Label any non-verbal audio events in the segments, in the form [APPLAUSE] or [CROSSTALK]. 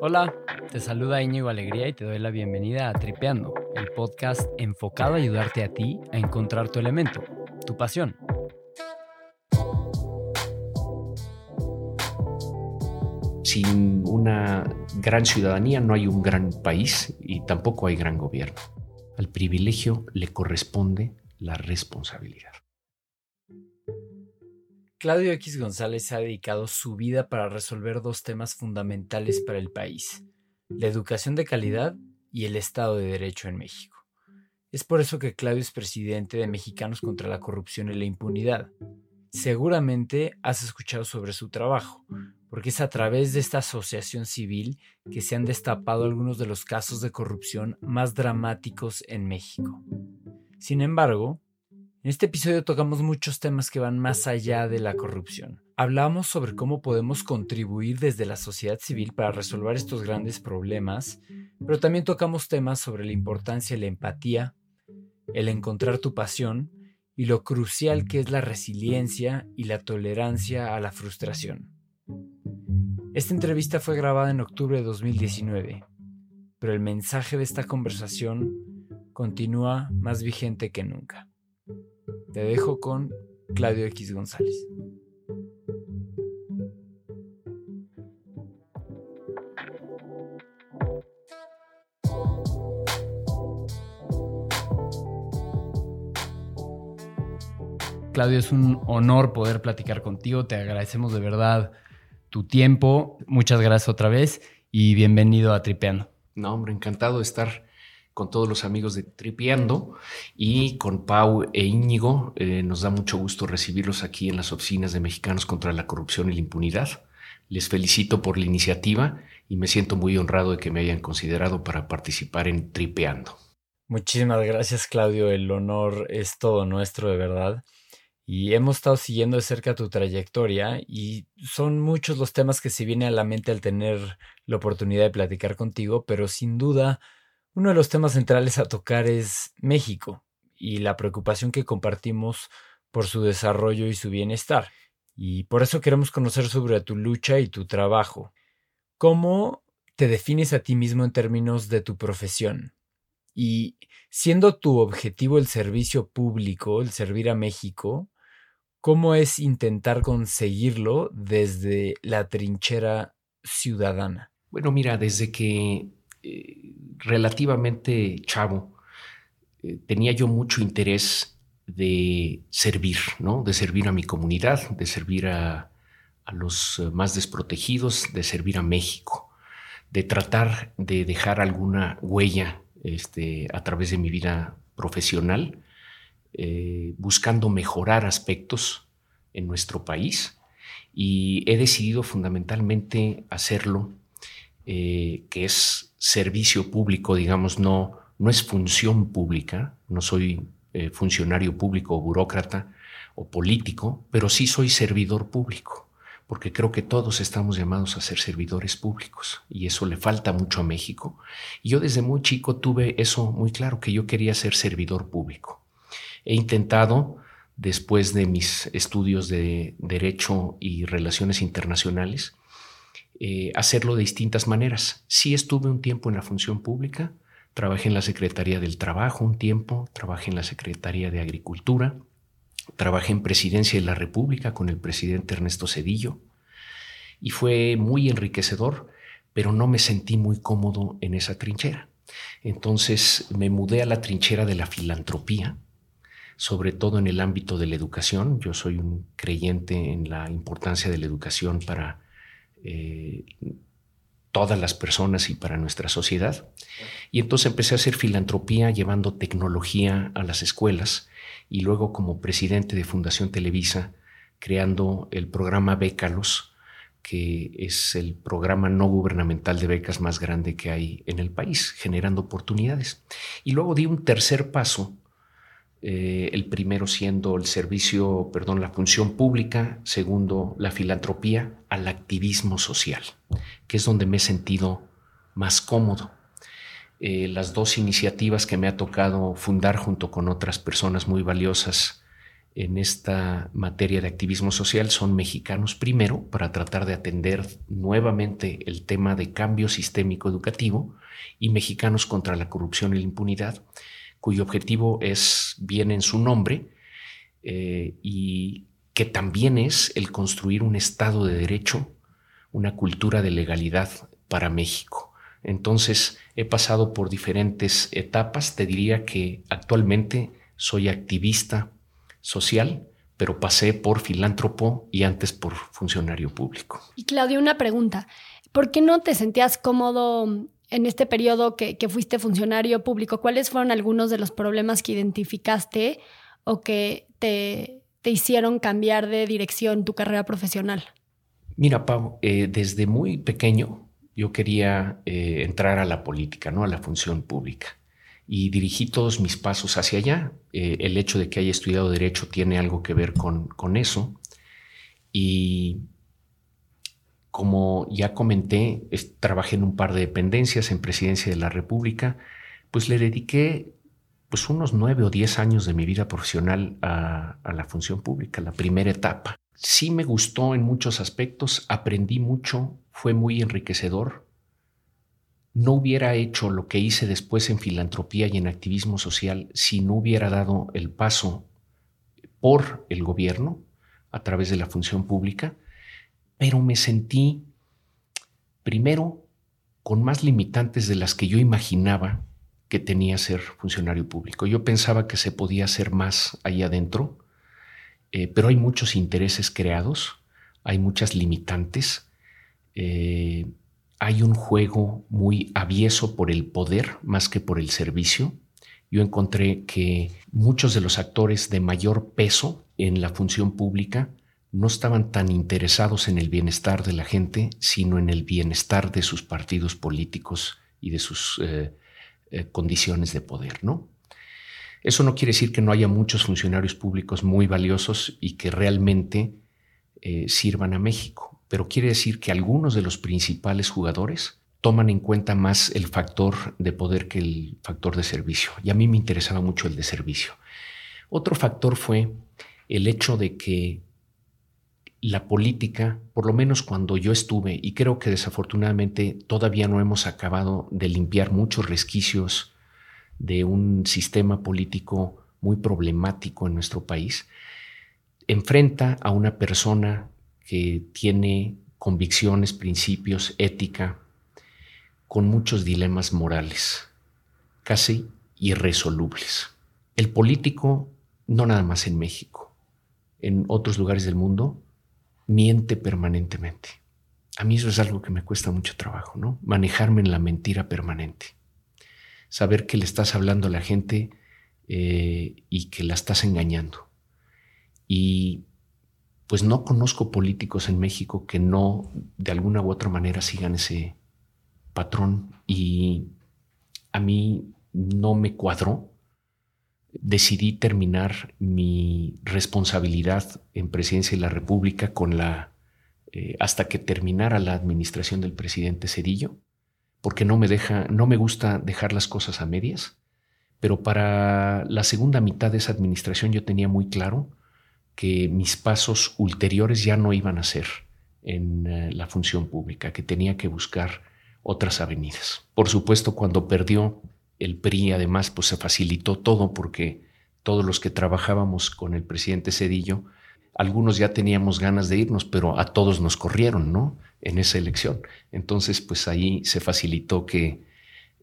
Hola, te saluda Íñigo Alegría y te doy la bienvenida a Tripeando, el podcast enfocado a ayudarte a ti a encontrar tu elemento, tu pasión. Sin una gran ciudadanía no hay un gran país y tampoco hay gran gobierno. Al privilegio le corresponde la responsabilidad. Claudio X González ha dedicado su vida para resolver dos temas fundamentales para el país, la educación de calidad y el Estado de Derecho en México. Es por eso que Claudio es presidente de Mexicanos contra la Corrupción y la Impunidad. Seguramente has escuchado sobre su trabajo, porque es a través de esta asociación civil que se han destapado algunos de los casos de corrupción más dramáticos en México. Sin embargo, en este episodio tocamos muchos temas que van más allá de la corrupción. Hablamos sobre cómo podemos contribuir desde la sociedad civil para resolver estos grandes problemas, pero también tocamos temas sobre la importancia de la empatía, el encontrar tu pasión y lo crucial que es la resiliencia y la tolerancia a la frustración. Esta entrevista fue grabada en octubre de 2019, pero el mensaje de esta conversación continúa más vigente que nunca. Te dejo con Claudio X González. Claudio, es un honor poder platicar contigo. Te agradecemos de verdad tu tiempo. Muchas gracias otra vez y bienvenido a Tripeando. No, hombre, encantado de estar con todos los amigos de Tripiando y con Pau e Íñigo. Eh, nos da mucho gusto recibirlos aquí en las oficinas de Mexicanos contra la Corrupción y la Impunidad. Les felicito por la iniciativa y me siento muy honrado de que me hayan considerado para participar en Tripeando. Muchísimas gracias, Claudio. El honor es todo nuestro, de verdad. Y hemos estado siguiendo de cerca tu trayectoria y son muchos los temas que se vienen a la mente al tener la oportunidad de platicar contigo, pero sin duda uno de los temas centrales a tocar es México y la preocupación que compartimos por su desarrollo y su bienestar. Y por eso queremos conocer sobre tu lucha y tu trabajo. ¿Cómo te defines a ti mismo en términos de tu profesión? Y siendo tu objetivo el servicio público, el servir a México, ¿cómo es intentar conseguirlo desde la trinchera ciudadana? Bueno, mira, desde que eh, relativamente chavo, eh, tenía yo mucho interés de servir, ¿no? De servir a mi comunidad, de servir a, los eh, más desprotegidos, de servir a México, de tratar de dejar alguna huella este, a través de mi vida profesional, buscando mejorar aspectos en nuestro país y he decidido fundamentalmente hacerlo, que es servicio público, digamos, no, no es función pública, no soy eh, funcionario público o burócrata o político, pero sí soy servidor público, porque creo que todos estamos llamados a ser servidores públicos y eso le falta mucho a México. Y yo desde muy chico tuve eso muy claro, que yo quería ser servidor público. He intentado, después de mis estudios de Derecho y Relaciones Internacionales, eh, hacerlo de distintas maneras. Sí estuve un tiempo en la función pública, trabajé en la Secretaría del Trabajo un tiempo, trabajé en la Secretaría de Agricultura, trabajé en Presidencia de la República con el presidente Ernesto Cedillo y fue muy enriquecedor, pero no me sentí muy cómodo en esa trinchera. Entonces me mudé a la trinchera de la filantropía, sobre todo en el ámbito de la educación. Yo soy un creyente en la importancia de la educación para eh, todas las personas y para nuestra sociedad. Y entonces empecé a hacer filantropía llevando tecnología a las escuelas y luego como presidente de Fundación Televisa creando el programa Bécalos, que es el programa no gubernamental de becas más grande que hay en el país, generando oportunidades. Y luego di un tercer paso eh, el primero siendo el servicio, perdón, la función pública, segundo la filantropía, al activismo social, que es donde me he sentido más cómodo. Eh, las dos iniciativas que me ha tocado fundar junto con otras personas muy valiosas en esta materia de activismo social son mexicanos primero, para tratar de atender nuevamente el tema de cambio sistémico educativo, y mexicanos contra la corrupción y la impunidad, cuyo objetivo es bien en su nombre eh, y que también es el construir un Estado de Derecho, una cultura de legalidad para México. Entonces, he pasado por diferentes etapas. Te diría que actualmente soy activista social, pero pasé por filántropo y antes por funcionario público. Y Claudio, una pregunta. ¿Por qué no te sentías cómodo en este periodo que, fuiste funcionario público? ¿Cuáles fueron algunos de los problemas que identificaste o que te, hicieron cambiar de dirección tu carrera profesional? Mira, Pau, eh, desde muy pequeño yo quería eh, entrar a la política, ¿no? A la función pública y dirigí todos mis pasos hacia allá. Eh, el hecho de que haya estudiado derecho tiene algo que ver con, con eso. Y como ya comenté, trabajé en un par de dependencias en Presidencia de la República, pues le dediqué pues unos nueve o diez años de mi vida profesional a, a la función pública, la primera etapa. Sí me gustó en muchos aspectos, aprendí mucho, fue muy enriquecedor, no hubiera hecho lo que hice después en filantropía y en activismo social si no hubiera dado el paso por el gobierno a través de la función pública, pero me sentí primero con más limitantes de las que yo imaginaba que tenía ser funcionario público. Yo pensaba que se podía hacer más ahí adentro, eh, pero hay muchos intereses creados, hay muchas limitantes. Eh, hay un juego muy avieso por el poder más que por el servicio. Yo encontré que muchos de los actores de mayor peso en la función pública no estaban tan interesados en el bienestar de la gente, sino en el bienestar de sus partidos políticos y de sus eh, eh, condiciones de poder, ¿no? Eso no quiere decir que no haya muchos funcionarios públicos muy valiosos y que realmente eh, sirvan a México pero quiere decir que algunos de los principales jugadores toman en cuenta más el factor de poder que el factor de servicio. Y a mí me interesaba mucho el de servicio. Otro factor fue el hecho de que la política, por lo menos cuando yo estuve, y creo que desafortunadamente todavía no hemos acabado de limpiar muchos resquicios de un sistema político muy problemático en nuestro país, enfrenta a una persona que tiene convicciones, principios, ética, con muchos dilemas morales, casi irresolubles. El político, no nada más en México, en otros lugares del mundo, miente permanentemente. A mí eso es algo que me cuesta mucho trabajo, ¿no? Manejarme en la mentira permanente. Saber que le estás hablando a la gente eh, y que la estás engañando. Y pues no conozco políticos en México que no de alguna u otra manera sigan ese patrón y a mí no me cuadró. Decidí terminar mi responsabilidad en presidencia de la República con la eh, hasta que terminara la administración del presidente Cedillo, porque no me deja, no me gusta dejar las cosas a medias. Pero para la segunda mitad de esa administración yo tenía muy claro que mis pasos ulteriores ya no iban a ser en eh, la función pública, que tenía que buscar otras avenidas. Por supuesto, cuando perdió el PRI, además, pues se facilitó todo porque todos los que trabajábamos con el presidente Cedillo, algunos ya teníamos ganas de irnos, pero a todos nos corrieron, ¿no? En esa elección. Entonces, pues ahí se facilitó que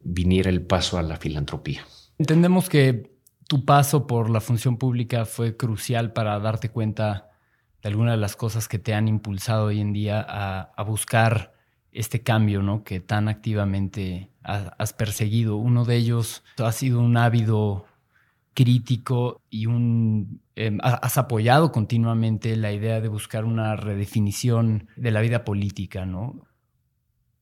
viniera el paso a la filantropía. Entendemos que tu paso por la función pública fue crucial para darte cuenta de algunas de las cosas que te han impulsado hoy en día a, buscar este cambio, ¿no? Que tan activamente has, perseguido. Uno de ellos ha sido un ávido crítico y un em, has apoyado continuamente la idea de buscar una redefinición de la vida política, ¿no?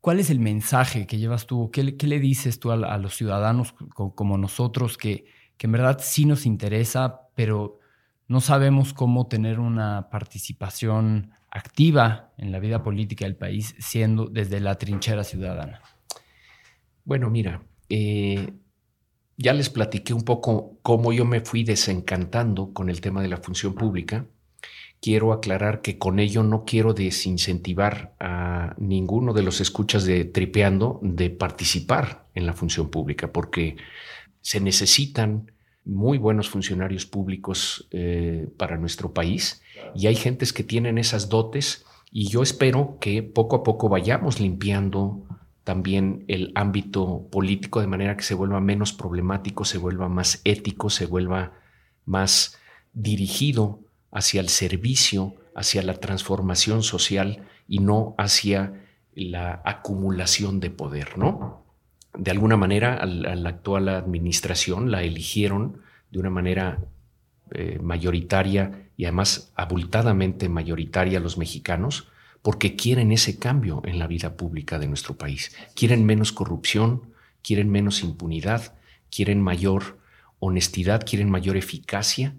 ¿Cuál es el mensaje que llevas tú? ¿Qué, le dices tú a, los ciudadanos como nosotros que, que en verdad sí nos interesa, pero no sabemos cómo tener una participación activa en la vida política del país siendo desde la trinchera ciudadana. Bueno, mira, eh, ya les platiqué un poco cómo yo me fui desencantando con el tema de la función pública. Quiero aclarar que con ello no quiero desincentivar a ninguno de los escuchas de Tripeando de participar en la función pública, porque se necesitan muy buenos funcionarios públicos eh, para nuestro país y hay gentes que tienen esas dotes y yo espero que poco a poco vayamos limpiando también el ámbito político de manera que se vuelva menos problemático, se vuelva más ético, se vuelva más dirigido hacia el servicio, hacia la transformación social y no hacia la acumulación de poder, ¿no? De alguna manera, a la actual administración la eligieron de una manera eh, mayoritaria y además abultadamente mayoritaria los mexicanos, porque quieren ese cambio en la vida pública de nuestro país. Quieren menos corrupción, quieren menos impunidad, quieren mayor honestidad, quieren mayor eficacia,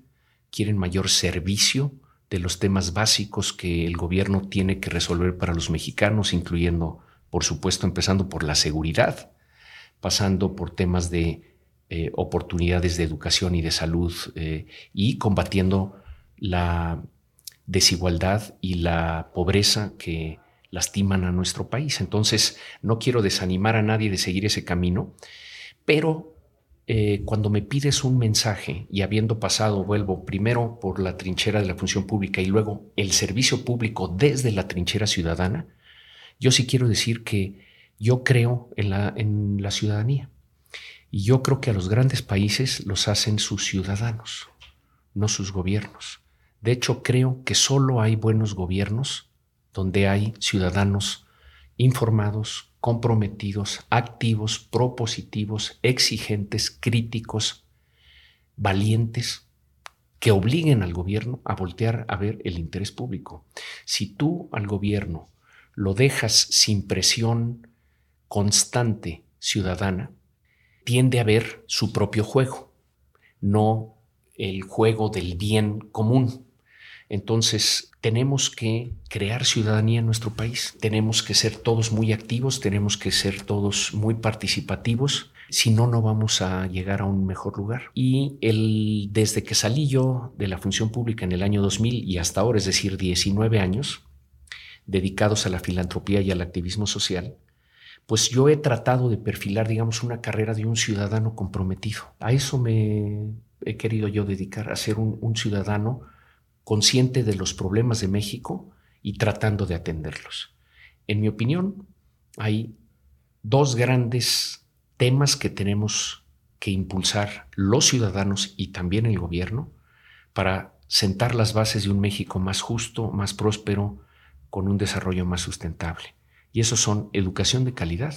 quieren mayor servicio de los temas básicos que el gobierno tiene que resolver para los mexicanos, incluyendo, por supuesto, empezando por la seguridad, pasando por temas de eh, oportunidades de educación y de salud eh, y combatiendo la desigualdad y la pobreza que lastiman a nuestro país. Entonces, no quiero desanimar a nadie de seguir ese camino, pero eh, cuando me pides un mensaje y habiendo pasado, vuelvo primero por la trinchera de la función pública y luego el servicio público desde la trinchera ciudadana, yo sí quiero decir que yo creo en la, ciudadanía. Y yo creo que a los grandes países los hacen sus ciudadanos, no sus gobiernos. De hecho, creo que solo hay buenos gobiernos donde hay ciudadanos informados, comprometidos, activos, propositivos, exigentes, críticos, valientes, que obliguen al gobierno a voltear a ver el interés público. Si tú al gobierno lo dejas sin presión constante ciudadana, tiende a ver su propio juego, no el juego del bien común. Entonces, tenemos que crear ciudadanía en nuestro país, tenemos que ser todos muy activos, tenemos que ser todos muy participativos, si no, no vamos a llegar a un mejor lugar. Y el, desde que salí yo de la función pública en el año 2000 y hasta ahora, es decir, 19 años, dedicados a la filantropía y al activismo social, pues yo he tratado de perfilar, digamos, una carrera de un ciudadano comprometido. A eso me he querido yo dedicar, a ser un, un ciudadano consciente de los problemas de México y tratando de atenderlos. En mi opinión, hay dos grandes temas que tenemos que impulsar los ciudadanos y también el gobierno para sentar las bases de un México más justo, más próspero, con un desarrollo más sustentable. Y esos son educación de calidad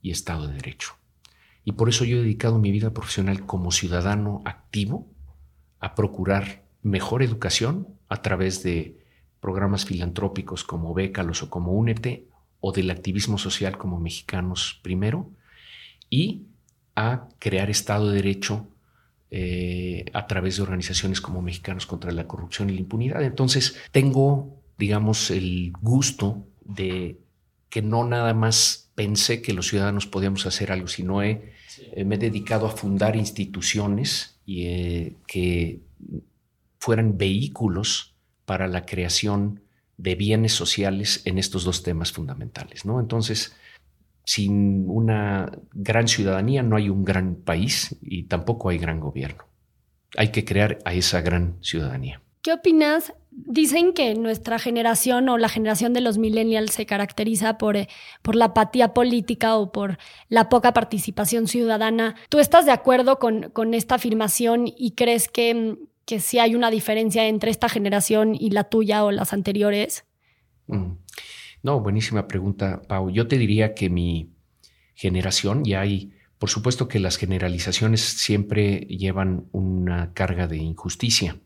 y Estado de Derecho. Y por eso yo he dedicado mi vida profesional como ciudadano activo a procurar mejor educación a través de programas filantrópicos como Bécalos o como Únete o del activismo social como Mexicanos Primero y a crear Estado de Derecho eh, a través de organizaciones como Mexicanos contra la Corrupción y la Impunidad. Entonces, tengo, digamos, el gusto de que no nada más pensé que los ciudadanos podíamos hacer algo, sino he, eh, me he dedicado a fundar instituciones y, eh, que fueran vehículos para la creación de bienes sociales en estos dos temas fundamentales. ¿no? Entonces, sin una gran ciudadanía no hay un gran país y tampoco hay gran gobierno. Hay que crear a esa gran ciudadanía. ¿Qué opinas? Dicen que nuestra generación o la generación de los millennials se caracteriza por, eh, por la apatía política o por la poca participación ciudadana. ¿Tú estás de acuerdo con, con esta afirmación y crees que, que sí hay una diferencia entre esta generación y la tuya o las anteriores? Mm. No, buenísima pregunta, Pau. Yo te diría que mi generación, ya hay, por supuesto que las generalizaciones siempre llevan una carga de injusticia,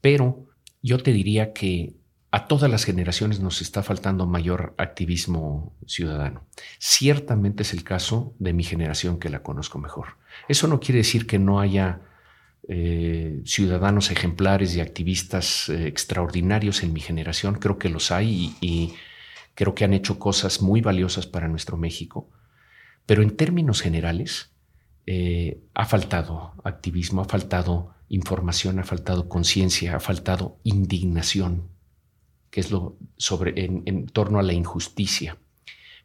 pero yo te diría que a todas las generaciones nos está faltando mayor activismo ciudadano. Ciertamente es el caso de mi generación que la conozco mejor. Eso no quiere decir que no haya eh, ciudadanos ejemplares y activistas eh, extraordinarios en mi generación. Creo que los hay y, creo que han hecho cosas muy valiosas para nuestro México. Pero en términos generales, eh, ha faltado activismo, ha faltado información, ha faltado conciencia, ha faltado indignación, que es lo sobre en, torno a la injusticia,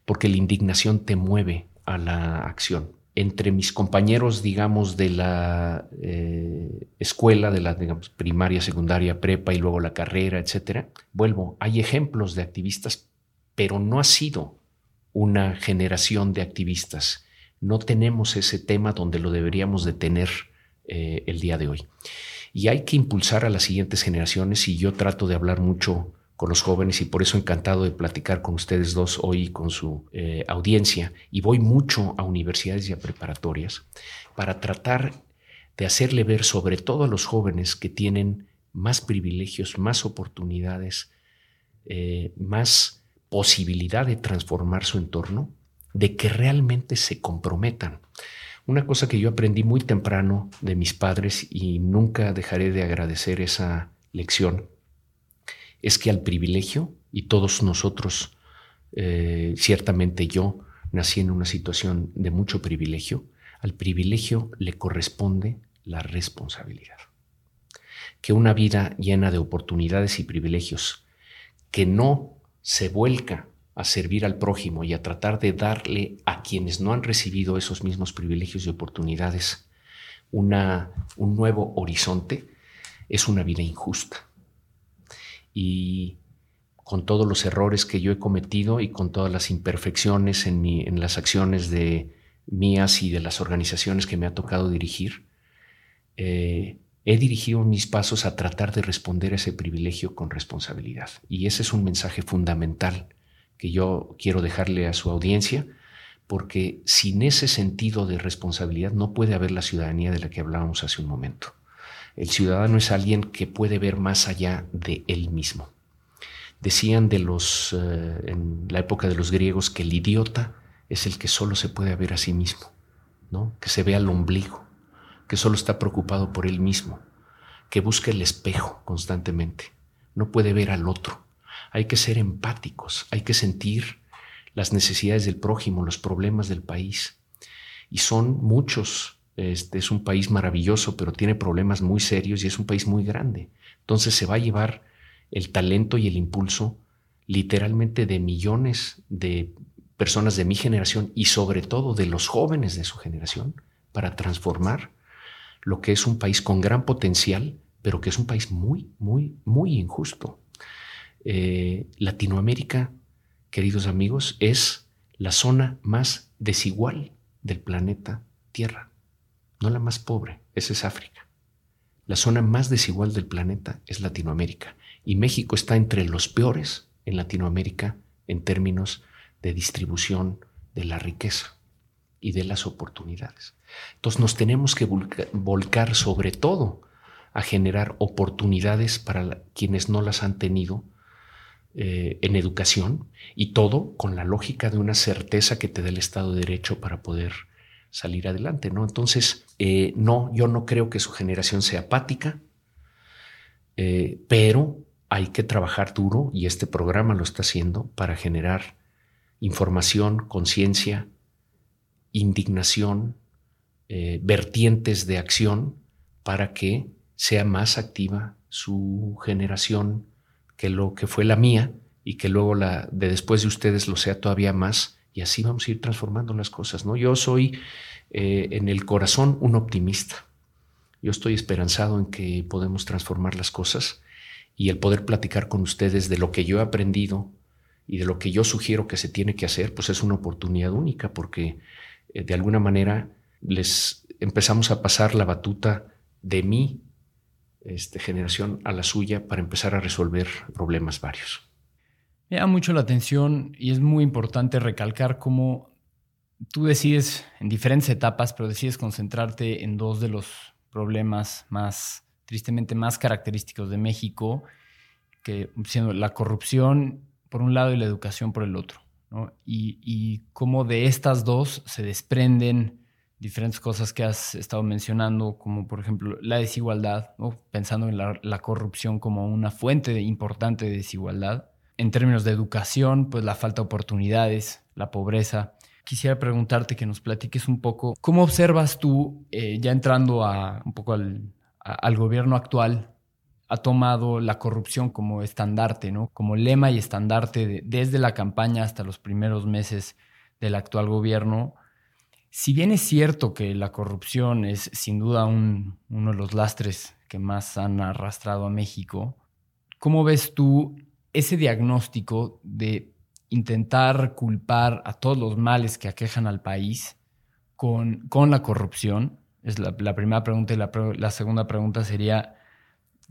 porque la indignación te mueve a la acción. Entre mis compañeros, digamos, de la eh, escuela, de la primaria, secundaria, prepa y luego la carrera, etcétera, vuelvo, hay ejemplos de activistas, pero no ha sido una generación de activistas. No tenemos ese tema donde lo deberíamos de tener eh, el día de hoy. Y hay que impulsar a las siguientes generaciones y yo trato de hablar mucho con los jóvenes y por eso encantado de platicar con ustedes dos hoy con su eh, audiencia y voy mucho a universidades y a preparatorias para tratar de hacerle ver sobre todo a los jóvenes que tienen más privilegios, más oportunidades, eh, más posibilidad de transformar su entorno, de que realmente se comprometan. Una cosa que yo aprendí muy temprano de mis padres y nunca dejaré de agradecer esa lección, es que al privilegio, y todos nosotros, eh, ciertamente yo nací en una situación de mucho privilegio, al privilegio le corresponde la responsabilidad. Que una vida llena de oportunidades y privilegios que no se vuelca a servir al prójimo y a tratar de darle a quienes no han recibido esos mismos privilegios y oportunidades una, un nuevo horizonte, es una vida injusta. Y con todos los errores que yo he cometido y con todas las imperfecciones en, en las acciones de mías y de las organizaciones que me ha tocado dirigir, eh, he dirigido mis pasos a tratar de responder a ese privilegio con responsabilidad. Y ese es un mensaje fundamental que yo quiero dejarle a su audiencia, porque sin ese sentido de responsabilidad no puede haber la ciudadanía de la que hablábamos hace un momento. El ciudadano es alguien que puede ver más allá de él mismo. Decían de los eh, en la época de los griegos que el idiota es el que solo se puede ver a sí mismo, ¿no? Que se ve al ombligo que solo está preocupado por él mismo, que busca el espejo constantemente, no puede ver al otro. Hay que ser empáticos, hay que sentir las necesidades del prójimo, los problemas del país. Y son muchos. Este es un país maravilloso, pero tiene problemas muy serios y es un país muy grande. Entonces se va a llevar el talento y el impulso literalmente de millones de personas de mi generación y sobre todo de los jóvenes de su generación para transformar lo que es un país con gran potencial, pero que es un país muy, muy, muy injusto. Eh, Latinoamérica, queridos amigos, es la zona más desigual del planeta Tierra, no la más pobre, esa es África. La zona más desigual del planeta es Latinoamérica y México está entre los peores en Latinoamérica en términos de distribución de la riqueza y de las oportunidades. Entonces nos tenemos que volcar sobre todo a generar oportunidades para quienes no las han tenido eh, en educación y todo con la lógica de una certeza que te dé el Estado de Derecho para poder salir adelante, ¿no? Entonces, eh, no, yo no creo que su generación sea apática, eh, pero hay que trabajar duro y este programa lo está haciendo para generar información, conciencia, indignación, vertientes de acción para que sea más activa su generación que lo que fue la mía y que luego la de después de ustedes lo sea todavía más y así vamos a ir transformando las cosas. ¿no? Yo soy eh, en el corazón un optimista. Yo estoy esperanzado en que podemos transformar las cosas y el poder platicar con ustedes de lo que yo he aprendido y de lo que yo sugiero que se tiene que hacer, pues es una oportunidad única porque eh, de alguna manera les empezamos a pasar la batuta de mi este, generación a la suya para empezar a resolver problemas varios. Me llama mucho la atención y es muy importante recalcar cómo tú decides en diferentes etapas, pero decides concentrarte en dos de los problemas más, tristemente, más característicos de México, que siendo la corrupción por un lado y la educación por el otro. Y, y cómo de estas dos se desprenden diferentes cosas que has estado mencionando, como por ejemplo la desigualdad, pensando en la, corrupción como una fuente importante de desigualdad. En términos de educación, pues la falta de oportunidades, la pobreza, quisiera preguntarte que nos platiques un poco, ¿cómo observas tú, eh, ya entrando a, un poco al, al gobierno actual, ha tomado la corrupción como estandarte, ¿no? Como lema y estandarte desde la campaña hasta los primeros meses del actual gobierno. Si bien es cierto que la corrupción es sin duda uno de los lastres que más han arrastrado a México, ¿cómo ves tú ese diagnóstico de intentar culpar a todos los males que aquejan al país con, con la corrupción? Es la, primera pregunta y la, la segunda pregunta sería,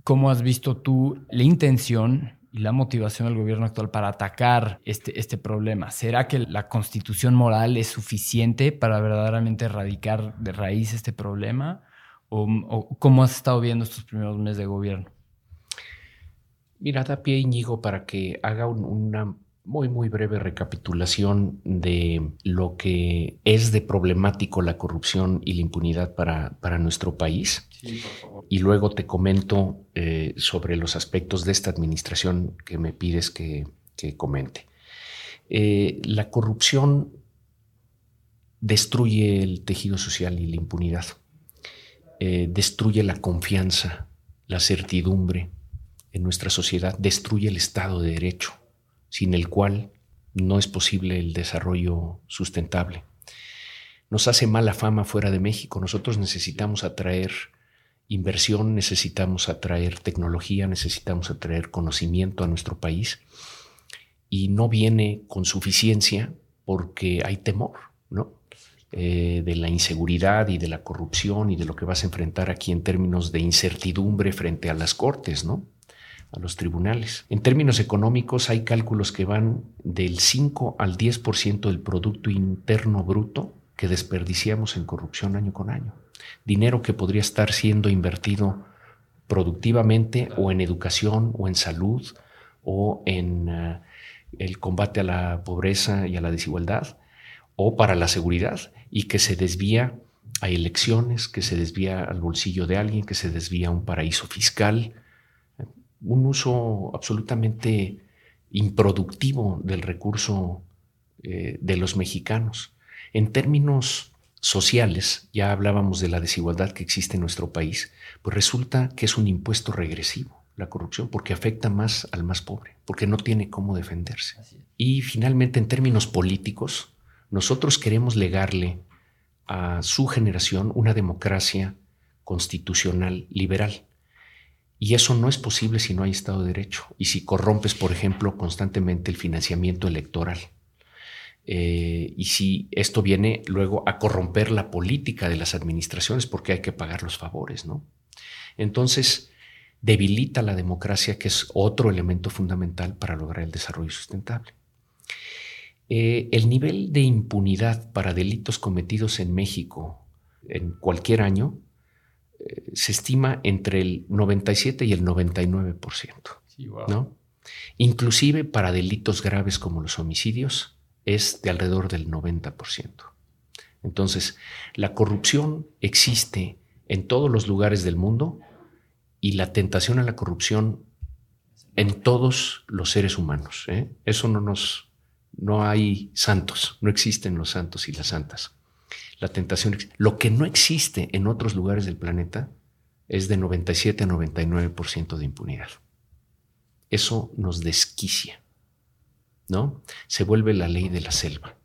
¿cómo has visto tú la intención y la motivación del gobierno actual para atacar este, este problema? ¿Será que la constitución moral es suficiente para verdaderamente erradicar de raíz este problema? ¿O, cómo has estado viendo estos primeros meses de gobierno? Mira, da pie Íñigo para que haga una muy, muy breve recapitulación de lo que es de problemático la corrupción y la impunidad para, para nuestro país. Y luego te comento eh, sobre los aspectos de esta administración que me pides que, comente. Eh, la corrupción destruye el tejido social y la impunidad. Eh, destruye la confianza, la certidumbre en nuestra sociedad, destruye el Estado de Derecho sin el cual no es posible el desarrollo sustentable. Nos hace mala fama fuera de México. Nosotros necesitamos atraer inversión, necesitamos atraer tecnología, necesitamos atraer conocimiento a nuestro país y no viene con suficiencia porque hay temor, ¿no? Eh, de la inseguridad y de la corrupción y de lo que vas a enfrentar aquí en términos de incertidumbre frente a las cortes, ¿no? A los tribunales. En términos económicos hay cálculos que van del 5 al 10% del Producto Interno Bruto que desperdiciamos en corrupción año con año. Dinero que podría estar siendo invertido productivamente o en educación o en salud o en eh, el combate a la pobreza y a la desigualdad o para la seguridad y que se desvía a elecciones, que se desvía al bolsillo de alguien, que se desvía a un paraíso fiscal, un uso absolutamente improductivo del recurso eh, de los mexicanos. En términos sociales, ya hablábamos de la desigualdad que existe en nuestro país, pues resulta que es un impuesto regresivo, la corrupción, porque afecta más al más pobre, porque no tiene cómo defenderse. Y finalmente, en términos políticos, nosotros queremos legarle a su generación una democracia constitucional liberal y eso no es posible si no hay Estado de Derecho y si corrompes, por ejemplo, constantemente el financiamiento electoral. Eh, y si esto viene luego a corromper la política de las administraciones porque hay que pagar los favores, ¿no? Entonces, debilita la democracia, que es otro elemento fundamental para lograr el desarrollo sustentable. Eh, el nivel de impunidad para delitos cometidos en México en cualquier año se estima entre el 97 y el 99%. ¿no? Inclusive para delitos graves como los homicidios es de alrededor del 90%. Entonces, la corrupción existe en todos los lugares del mundo y la tentación a la corrupción en todos los seres humanos. ¿eh? Eso no nos, no hay santos, no existen los santos y las santas la tentación. Lo que no existe en otros lugares del planeta es de 97 a 99% de impunidad. Eso nos desquicia, ¿no? Se vuelve la ley de la selva,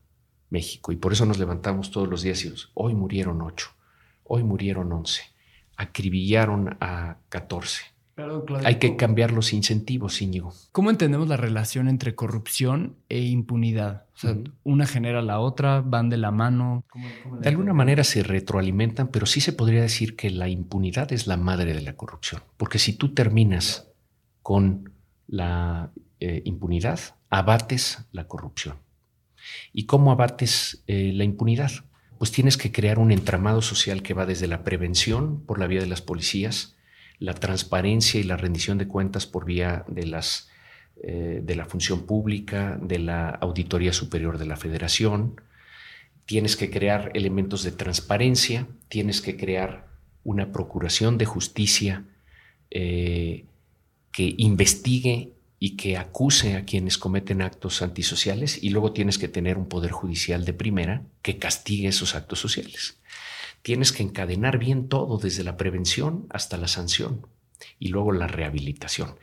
México, y por eso nos levantamos todos los días y hoy murieron ocho, hoy murieron once, acribillaron a 14 hay que cambiar los incentivos, Íñigo. ¿Cómo entendemos la relación entre corrupción e impunidad? O sea, una genera la otra, van de la mano. de alguna manera se retroalimentan, pero sí se podría decir que la impunidad es la madre de la corrupción. Porque si tú terminas con la eh, impunidad, abates la corrupción. ¿Y cómo abates eh, la impunidad? Pues tienes que crear un entramado social que va desde la prevención por la vía de las policías, la transparencia y la rendición de cuentas por vía de, las, eh, de la función pública, de la Auditoría Superior de la Federación. Tienes que crear elementos de transparencia, tienes que crear una procuración de justicia eh, que investigue y que acuse a quienes cometen actos antisociales y luego tienes que tener un poder judicial de primera que castigue esos actos sociales. Tienes que encadenar bien todo, desde la prevención hasta la sanción y luego la rehabilitación.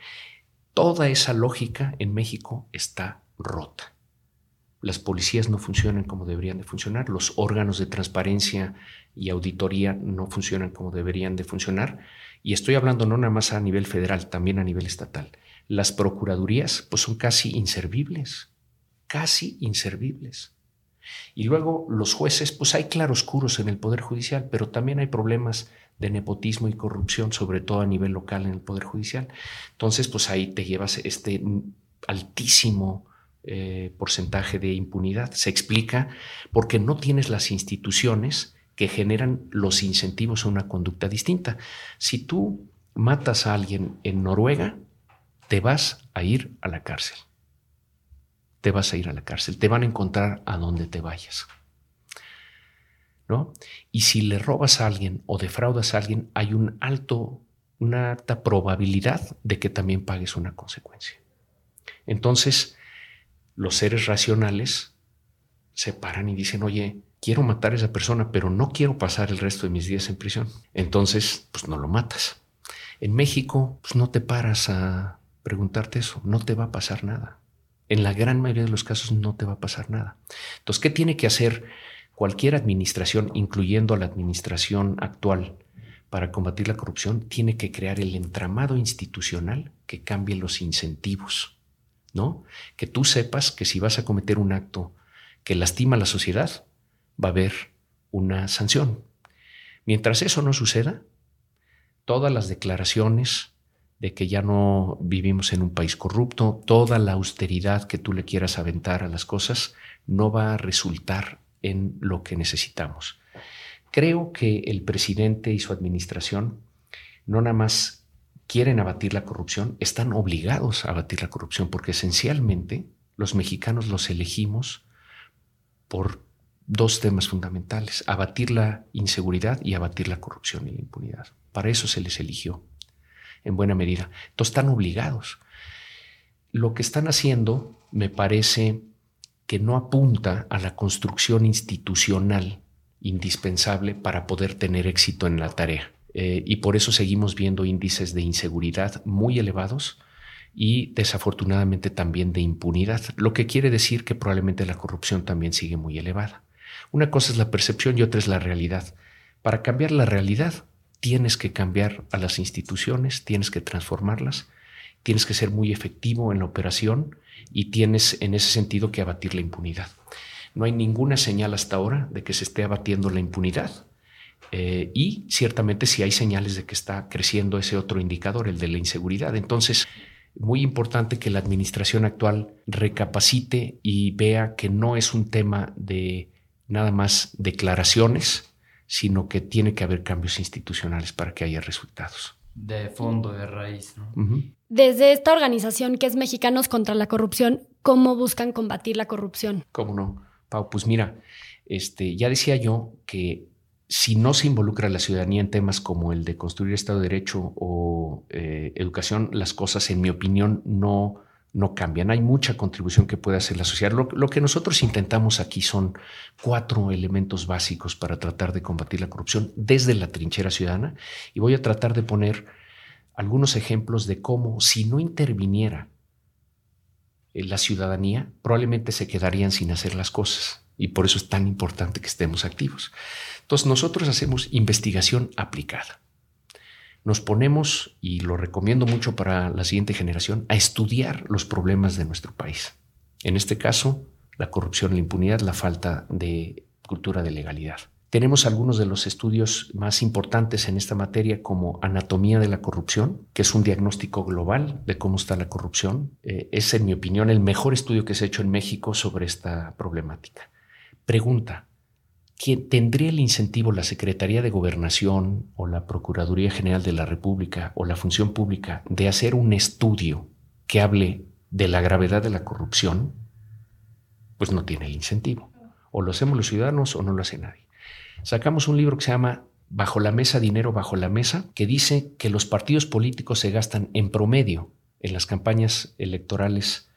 Toda esa lógica en México está rota. Las policías no funcionan como deberían de funcionar, los órganos de transparencia y auditoría no funcionan como deberían de funcionar, y estoy hablando no nada más a nivel federal, también a nivel estatal. Las procuradurías pues son casi inservibles, casi inservibles. Y luego los jueces, pues hay claroscuros en el Poder Judicial, pero también hay problemas de nepotismo y corrupción, sobre todo a nivel local en el Poder Judicial. Entonces, pues ahí te llevas este altísimo eh, porcentaje de impunidad. Se explica porque no tienes las instituciones que generan los incentivos a una conducta distinta. Si tú matas a alguien en Noruega, te vas a ir a la cárcel. Te vas a ir a la cárcel. Te van a encontrar a donde te vayas. ¿No? Y si le robas a alguien o defraudas a alguien, hay un alto, una alta probabilidad de que también pagues una consecuencia. Entonces, los seres racionales se paran y dicen, oye, quiero matar a esa persona, pero no quiero pasar el resto de mis días en prisión. Entonces, pues no lo matas. En México, pues no te paras a preguntarte eso, no te va a pasar nada. En la gran mayoría de los casos no te va a pasar nada. Entonces, ¿qué tiene que hacer cualquier administración, incluyendo a la administración actual, para combatir la corrupción? Tiene que crear el entramado institucional que cambie los incentivos, ¿no? Que tú sepas que si vas a cometer un acto que lastima a la sociedad, va a haber una sanción. Mientras eso no suceda, todas las declaraciones de que ya no vivimos en un país corrupto, toda la austeridad que tú le quieras aventar a las cosas no va a resultar en lo que necesitamos. Creo que el presidente y su administración no nada más quieren abatir la corrupción, están obligados a abatir la corrupción porque esencialmente los mexicanos los elegimos por dos temas fundamentales, abatir la inseguridad y abatir la corrupción y la impunidad. Para eso se les eligió en buena medida. Entonces están obligados. Lo que están haciendo me parece que no apunta a la construcción institucional indispensable para poder tener éxito en la tarea. Eh, y por eso seguimos viendo índices de inseguridad muy elevados y desafortunadamente también de impunidad, lo que quiere decir que probablemente la corrupción también sigue muy elevada. Una cosa es la percepción y otra es la realidad. Para cambiar la realidad tienes que cambiar a las instituciones, tienes que transformarlas, tienes que ser muy efectivo en la operación y tienes en ese sentido que abatir la impunidad. No hay ninguna señal hasta ahora de que se esté abatiendo la impunidad. Eh, y ciertamente sí hay señales de que está creciendo ese otro indicador, el de la inseguridad. Entonces, muy importante que la administración actual recapacite y vea que no es un tema de nada más declaraciones, sino que tiene que haber cambios institucionales para que haya resultados. De fondo, de raíz. ¿no? Desde esta organización que es Mexicanos contra la Corrupción, ¿cómo buscan combatir la corrupción? ¿Cómo no? Pau, pues mira, este, ya decía yo que si no se involucra la ciudadanía en temas como el de construir Estado de Derecho o eh, educación, las cosas, en mi opinión, no, no cambian. Hay mucha contribución que puede hacer la sociedad. Lo, que nosotros intentamos aquí son cuatro elementos básicos para tratar de combatir la corrupción desde la trinchera ciudadana y voy a tratar de poner algunos ejemplos de cómo si no interviniera la ciudadanía, probablemente se quedarían sin hacer las cosas y por eso es tan importante que estemos activos. Entonces nosotros hacemos investigación aplicada nos ponemos, y lo recomiendo mucho para la siguiente generación, a estudiar los problemas de nuestro país. En este caso, la corrupción, la impunidad, la falta de cultura de legalidad. Tenemos algunos de los estudios más importantes en esta materia como Anatomía de la Corrupción, que es un diagnóstico global de cómo está la corrupción. Eh, es, en mi opinión, el mejor estudio que se ha hecho en México sobre esta problemática. Pregunta, tendría el incentivo la Secretaría de Gobernación o la Procuraduría General de la República o la Función Pública de hacer un estudio que hable de la gravedad de la corrupción, pues no tiene el incentivo. O lo hacemos los ciudadanos o no lo hace nadie. Sacamos un libro que se llama Bajo la mesa, dinero bajo la mesa, que dice que los partidos políticos se gastan en promedio en las campañas electorales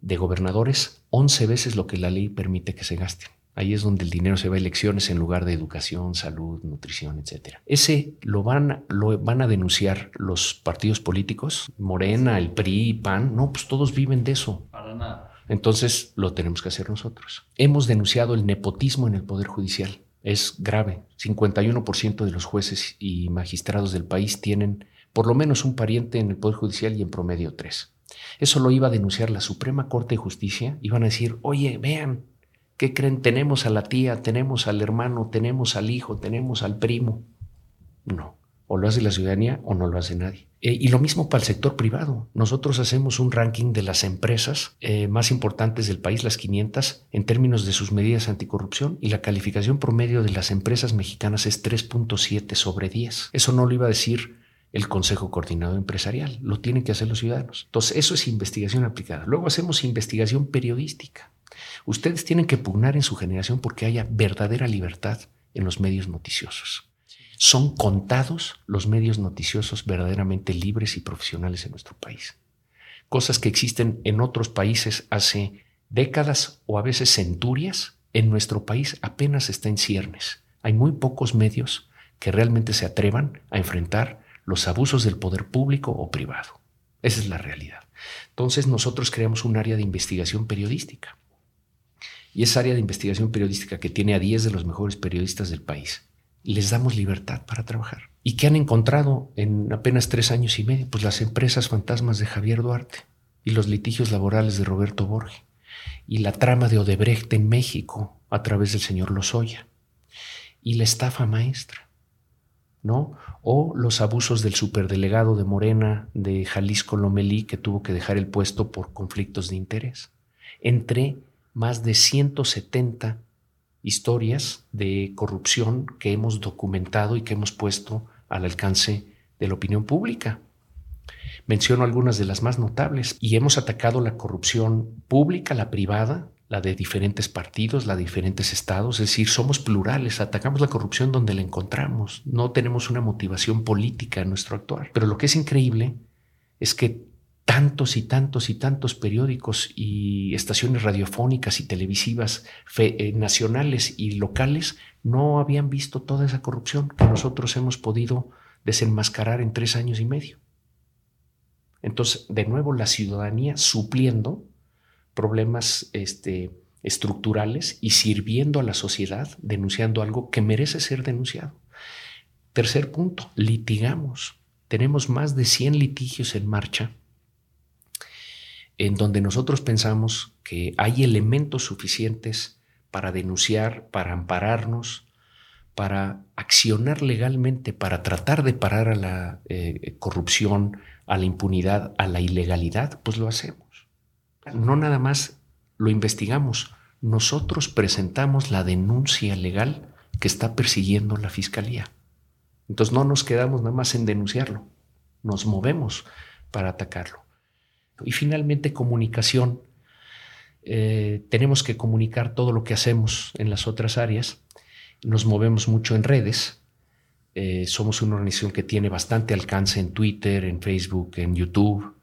de gobernadores 11 veces lo que la ley permite que se gasten. Ahí es donde el dinero se va a elecciones en lugar de educación, salud, nutrición, etc. Ese lo van, lo van a denunciar los partidos políticos, Morena, el PRI, PAN. No, pues todos viven de eso. Para nada. Entonces lo tenemos que hacer nosotros. Hemos denunciado el nepotismo en el Poder Judicial. Es grave. 51% de los jueces y magistrados del país tienen por lo menos un pariente en el Poder Judicial y en promedio tres. Eso lo iba a denunciar la Suprema Corte de Justicia. Iban a decir, oye, vean, ¿Qué creen? Tenemos a la tía, tenemos al hermano, tenemos al hijo, tenemos al primo. No, o lo hace la ciudadanía o no lo hace nadie. Eh, y lo mismo para el sector privado. Nosotros hacemos un ranking de las empresas eh, más importantes del país, las 500, en términos de sus medidas anticorrupción, y la calificación promedio de las empresas mexicanas es 3.7 sobre 10. Eso no lo iba a decir el Consejo Coordinado Empresarial, lo tienen que hacer los ciudadanos. Entonces, eso es investigación aplicada. Luego hacemos investigación periodística. Ustedes tienen que pugnar en su generación porque haya verdadera libertad en los medios noticiosos. Son contados los medios noticiosos verdaderamente libres y profesionales en nuestro país. Cosas que existen en otros países hace décadas o a veces centurias, en nuestro país apenas está en ciernes. Hay muy pocos medios que realmente se atrevan a enfrentar los abusos del poder público o privado. Esa es la realidad. Entonces nosotros creamos un área de investigación periodística y esa área de investigación periodística que tiene a 10 de los mejores periodistas del país, les damos libertad para trabajar. ¿Y qué han encontrado en apenas tres años y medio? Pues las empresas fantasmas de Javier Duarte y los litigios laborales de Roberto Borge y la trama de Odebrecht en México a través del señor Lozoya y la estafa maestra, ¿no? O los abusos del superdelegado de Morena de Jalisco Lomelí que tuvo que dejar el puesto por conflictos de interés. Entre más de 170 historias de corrupción que hemos documentado y que hemos puesto al alcance de la opinión pública. Menciono algunas de las más notables y hemos atacado la corrupción pública, la privada, la de diferentes partidos, la de diferentes estados, es decir, somos plurales, atacamos la corrupción donde la encontramos, no tenemos una motivación política en nuestro actuar. Pero lo que es increíble es que tantos y tantos y tantos periódicos y estaciones radiofónicas y televisivas eh, nacionales y locales no habían visto toda esa corrupción que nosotros hemos podido desenmascarar en tres años y medio. Entonces, de nuevo, la ciudadanía supliendo problemas este, estructurales y sirviendo a la sociedad, denunciando algo que merece ser denunciado. Tercer punto, litigamos. Tenemos más de 100 litigios en marcha en donde nosotros pensamos que hay elementos suficientes para denunciar, para ampararnos, para accionar legalmente, para tratar de parar a la eh, corrupción, a la impunidad, a la ilegalidad, pues lo hacemos. No nada más lo investigamos, nosotros presentamos la denuncia legal que está persiguiendo la Fiscalía. Entonces no nos quedamos nada más en denunciarlo, nos movemos para atacarlo. Y finalmente, comunicación. Eh, tenemos que comunicar todo lo que hacemos en las otras áreas. Nos movemos mucho en redes. Eh, somos una organización que tiene bastante alcance en Twitter, en Facebook, en YouTube.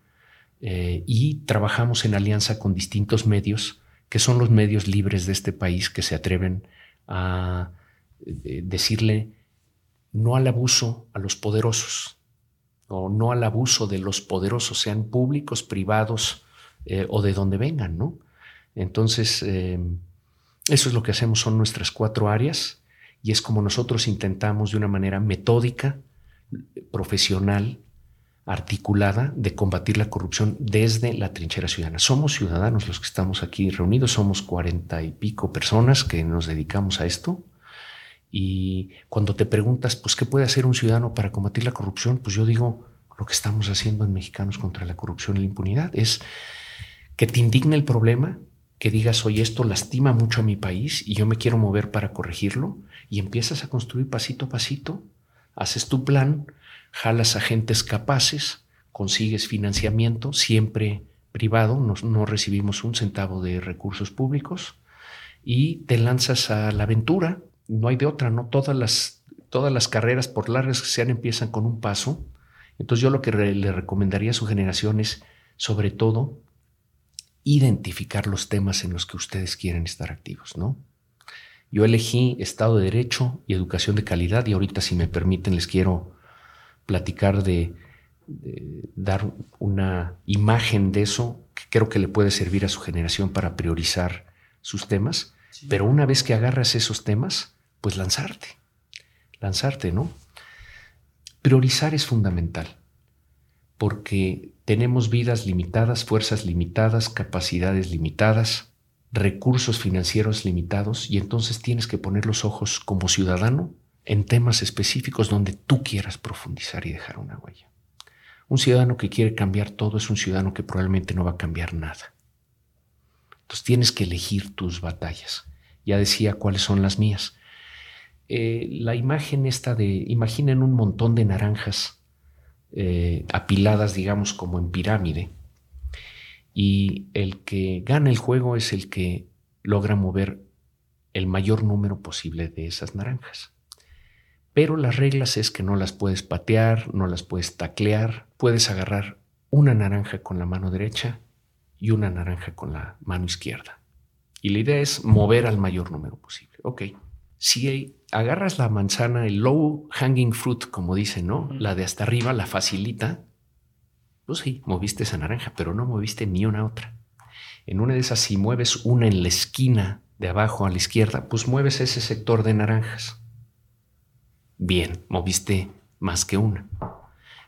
Eh, y trabajamos en alianza con distintos medios, que son los medios libres de este país que se atreven a decirle no al abuso a los poderosos, o no al abuso de los poderosos, sean públicos, privados eh, o de donde vengan, ¿no? Entonces, em, eso es lo que hacemos, son nuestras cuatro áreas y es como nosotros intentamos de una manera metódica, profesional, articulada de combatir la corrupción desde la trinchera ciudadana. Somos ciudadanos los que estamos aquí reunidos, somos cuarenta y pico personas que nos dedicamos a esto y cuando te preguntas, pues, ¿qué puede hacer un ciudadano para combatir la corrupción? Pues yo digo, lo que estamos haciendo en Mexicanos contra la corrupción y la impunidad es que te indigne el problema, que digas, oye, esto lastima mucho a mi país y yo me quiero mover para corregirlo, y empiezas a construir pasito a pasito, haces tu plan, jalas agentes capaces, consigues financiamiento, siempre privado, no, no recibimos un centavo de recursos públicos, y te lanzas a la aventura no hay de otra, ¿no? Todas las, todas las carreras, por largas que sean, empiezan con un paso Entonces yo lo que le recomendaría a su generación es, sobre todo, identificar los temas en los que ustedes quieren estar activos, ¿no? Yo elegí Estado de Derecho y Educación de Calidad y ahorita, si me permiten, les quiero platicar de, dar una imagen de eso que creo que le puede servir a su generación para priorizar sus temas. Pero una vez que agarras esos temas, pues lanzarte, lanzarte, ¿no? Priorizar es fundamental porque tenemos vidas limitadas, fuerzas limitadas, capacidades limitadas, recursos financieros limitados y entonces tienes que poner los ojos como ciudadano en temas específicos donde tú quieras profundizar y dejar una huella. Un ciudadano que quiere cambiar todo es un ciudadano que probablemente no va a cambiar nada. Entonces tienes que elegir tus batallas. Ya decía cuáles son las mías. Eh, la imagen esta de, imaginen un montón de naranjas eh, apiladas, digamos, como en pirámide. Y el que gana el juego es el que logra mover el mayor número posible de esas naranjas. Pero las reglas es que no las puedes patear, no las puedes taclear, puedes agarrar una naranja con la mano derecha y una naranja con la mano izquierda. Y la idea es mover al mayor número posible. Ok. Si agarras la manzana, el low hanging fruit, como dicen, ¿no? La de hasta arriba, la facilita. Pues sí, moviste esa naranja, pero no moviste ni una otra. En una de esas, si mueves una en la esquina de abajo a la izquierda, pues mueves ese sector de naranjas. Bien, moviste más que una.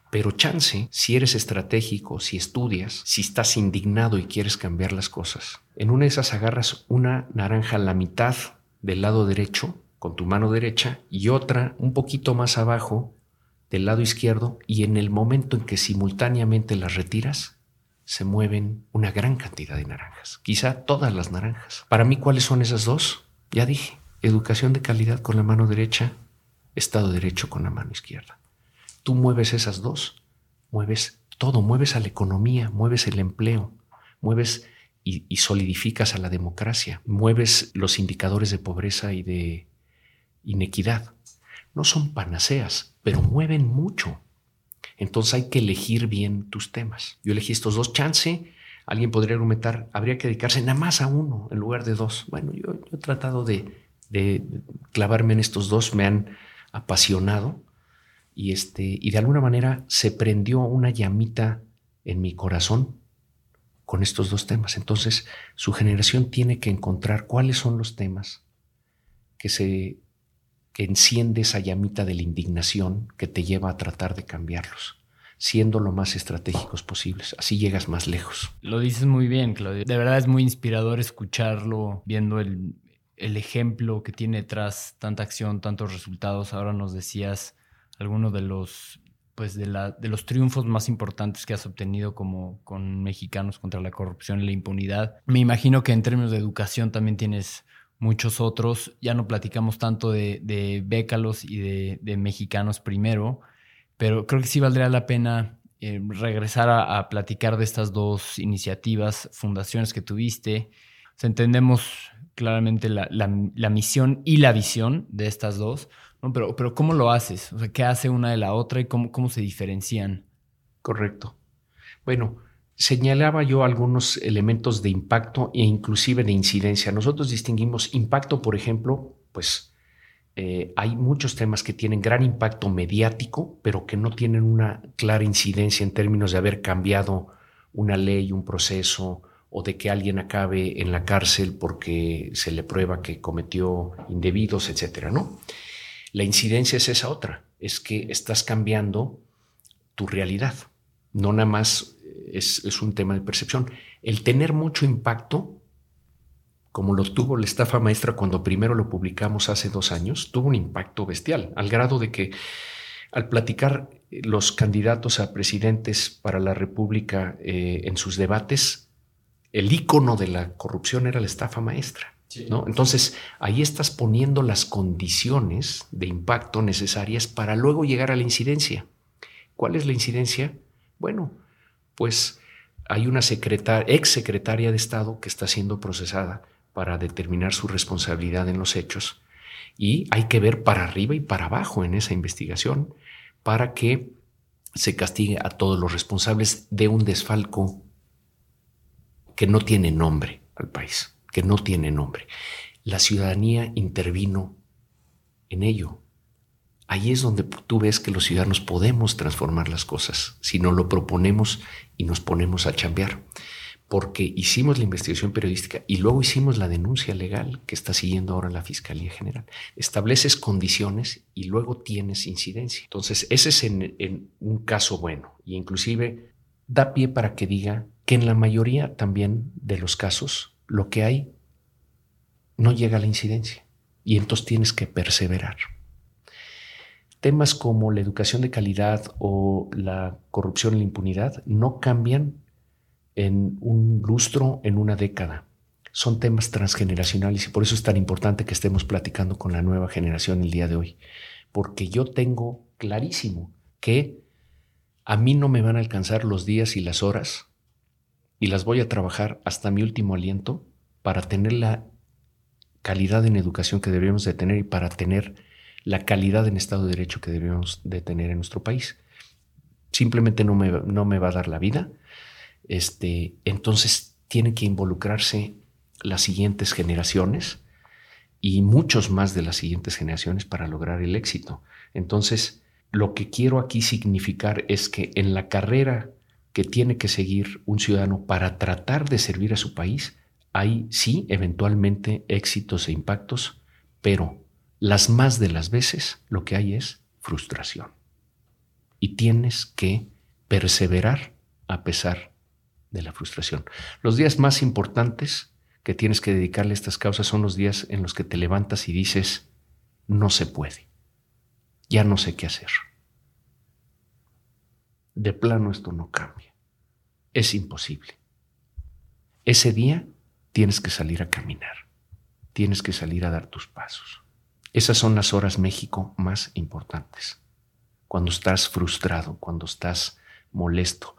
Pero chance, si eres estratégico, si estudias, si estás indignado y quieres cambiar las cosas, en una de esas agarras una naranja a la mitad del lado derecho con tu mano derecha y otra un poquito más abajo del lado izquierdo y en el momento en que simultáneamente las retiras, se mueven una gran cantidad de naranjas, quizá todas las naranjas. Para mí, ¿cuáles son esas dos? Ya dije, educación de calidad con la mano derecha, Estado de Derecho con la mano izquierda. Tú mueves esas dos, mueves todo, mueves a la economía, mueves el empleo, mueves y solidificas a la democracia, mueves los indicadores de pobreza y de inequidad. No son panaceas, pero mueven mucho. Entonces hay que elegir bien tus temas. Yo elegí estos dos. Chance, alguien podría argumentar, habría que dedicarse nada más a uno en lugar de dos. Bueno, yo, he tratado de, de, clavarme en estos dos, me han apasionado y, este, y de alguna manera se prendió una llamita en mi corazón con estos dos temas. Entonces, su generación tiene que encontrar cuáles son los temas que se que enciende esa llamita de la indignación que te lleva a tratar de cambiarlos, siendo lo más estratégicos posibles. Así llegas más lejos. Lo dices muy bien, Claudio. De verdad es muy inspirador escucharlo, viendo el, ejemplo que tiene detrás tanta acción, tantos resultados. Ahora nos decías algunos de los pues de, la, de los triunfos más importantes que has obtenido como con mexicanos contra la corrupción y la impunidad. Me imagino que en términos de educación también tienes muchos otros. Ya no platicamos tanto de, de Bécalos y de, mexicanos primero, pero creo que sí valdría la pena eh, regresar a, platicar de estas dos iniciativas, fundaciones que tuviste. entendemos claramente la, misión y la visión de estas dos, pero, pero ¿cómo lo haces? O sea, ¿qué hace una de la otra y cómo, cómo se diferencian? Correcto. Bueno, señalaba yo algunos elementos de impacto e inclusive de incidencia. Nosotros distinguimos impacto, por ejemplo, pues eh, hay muchos temas que tienen gran impacto mediático, pero que no tienen una clara incidencia en términos de haber cambiado una ley, un proceso, o de que alguien acabe en la cárcel porque se le prueba que cometió indebidos, etcétera, ¿no? La incidencia es esa otra, es que estás cambiando tu realidad, no nada más es, un tema de percepción. El tener mucho impacto, como lo tuvo la estafa maestra cuando primero lo publicamos hace dos años, tuvo un impacto bestial, al grado de que al platicar los candidatos a presidentes para la República eh, en sus debates, el icono de la corrupción era la estafa maestra. ¿no? Entonces, ahí estás poniendo las condiciones de impacto necesarias para luego llegar a la incidencia. ¿Cuál es la incidencia? Bueno, pues hay una ex secretaria de Estado que está siendo procesada para determinar su responsabilidad en los hechos y hay que ver para arriba y para abajo en esa investigación para que se castigue a todos los responsables de un desfalco que no tiene nombre al país, que no tiene nombre. La ciudadanía intervino en ello. Ahí es donde tú ves que los ciudadanos podemos transformar las cosas si no lo proponemos y nos ponemos a chambear. Porque hicimos la investigación periodística y luego hicimos la denuncia legal que está siguiendo ahora la Fiscalía General. Estableces condiciones y luego tienes incidencia. Entonces, ese es en, en un caso bueno y inclusive da pie para que diga que en la mayoría también de los casos lo que hay no llega a la incidencia y entonces tienes que perseverar. Temas como la educación de calidad o la corrupción y la impunidad no cambian en un lustro, en una década. Son temas transgeneracionales y por eso es tan importante que estemos platicando con la nueva generación el día de hoy. Porque yo tengo clarísimo que a mí no me van a alcanzar los días y las horas y las voy a trabajar hasta mi último aliento para tener la calidad en educación que deberíamos de tener y para tener la calidad en Estado de Derecho que deberíamos de tener en nuestro país. Simplemente no me, no me va a dar la vida. Este, entonces tienen que involucrarse las siguientes generaciones y muchos más de las siguientes generaciones para lograr el éxito. Entonces, lo que quiero aquí significar es que en la carrera que tiene que seguir un ciudadano para tratar de servir a su país, hay sí, eventualmente éxitos e impactos, pero las más de las veces lo que hay es frustración. Y tienes que perseverar a pesar de la frustración. Los días más importantes que tienes que dedicarle a estas causas son los días en los que te levantas y dices, no se puede, ya no sé qué hacer. De plano esto no cambia, es imposible. Ese día tienes que salir a caminar, tienes que salir a dar tus pasos. Esas son las horas México más importantes. Cuando estás frustrado, cuando estás molesto.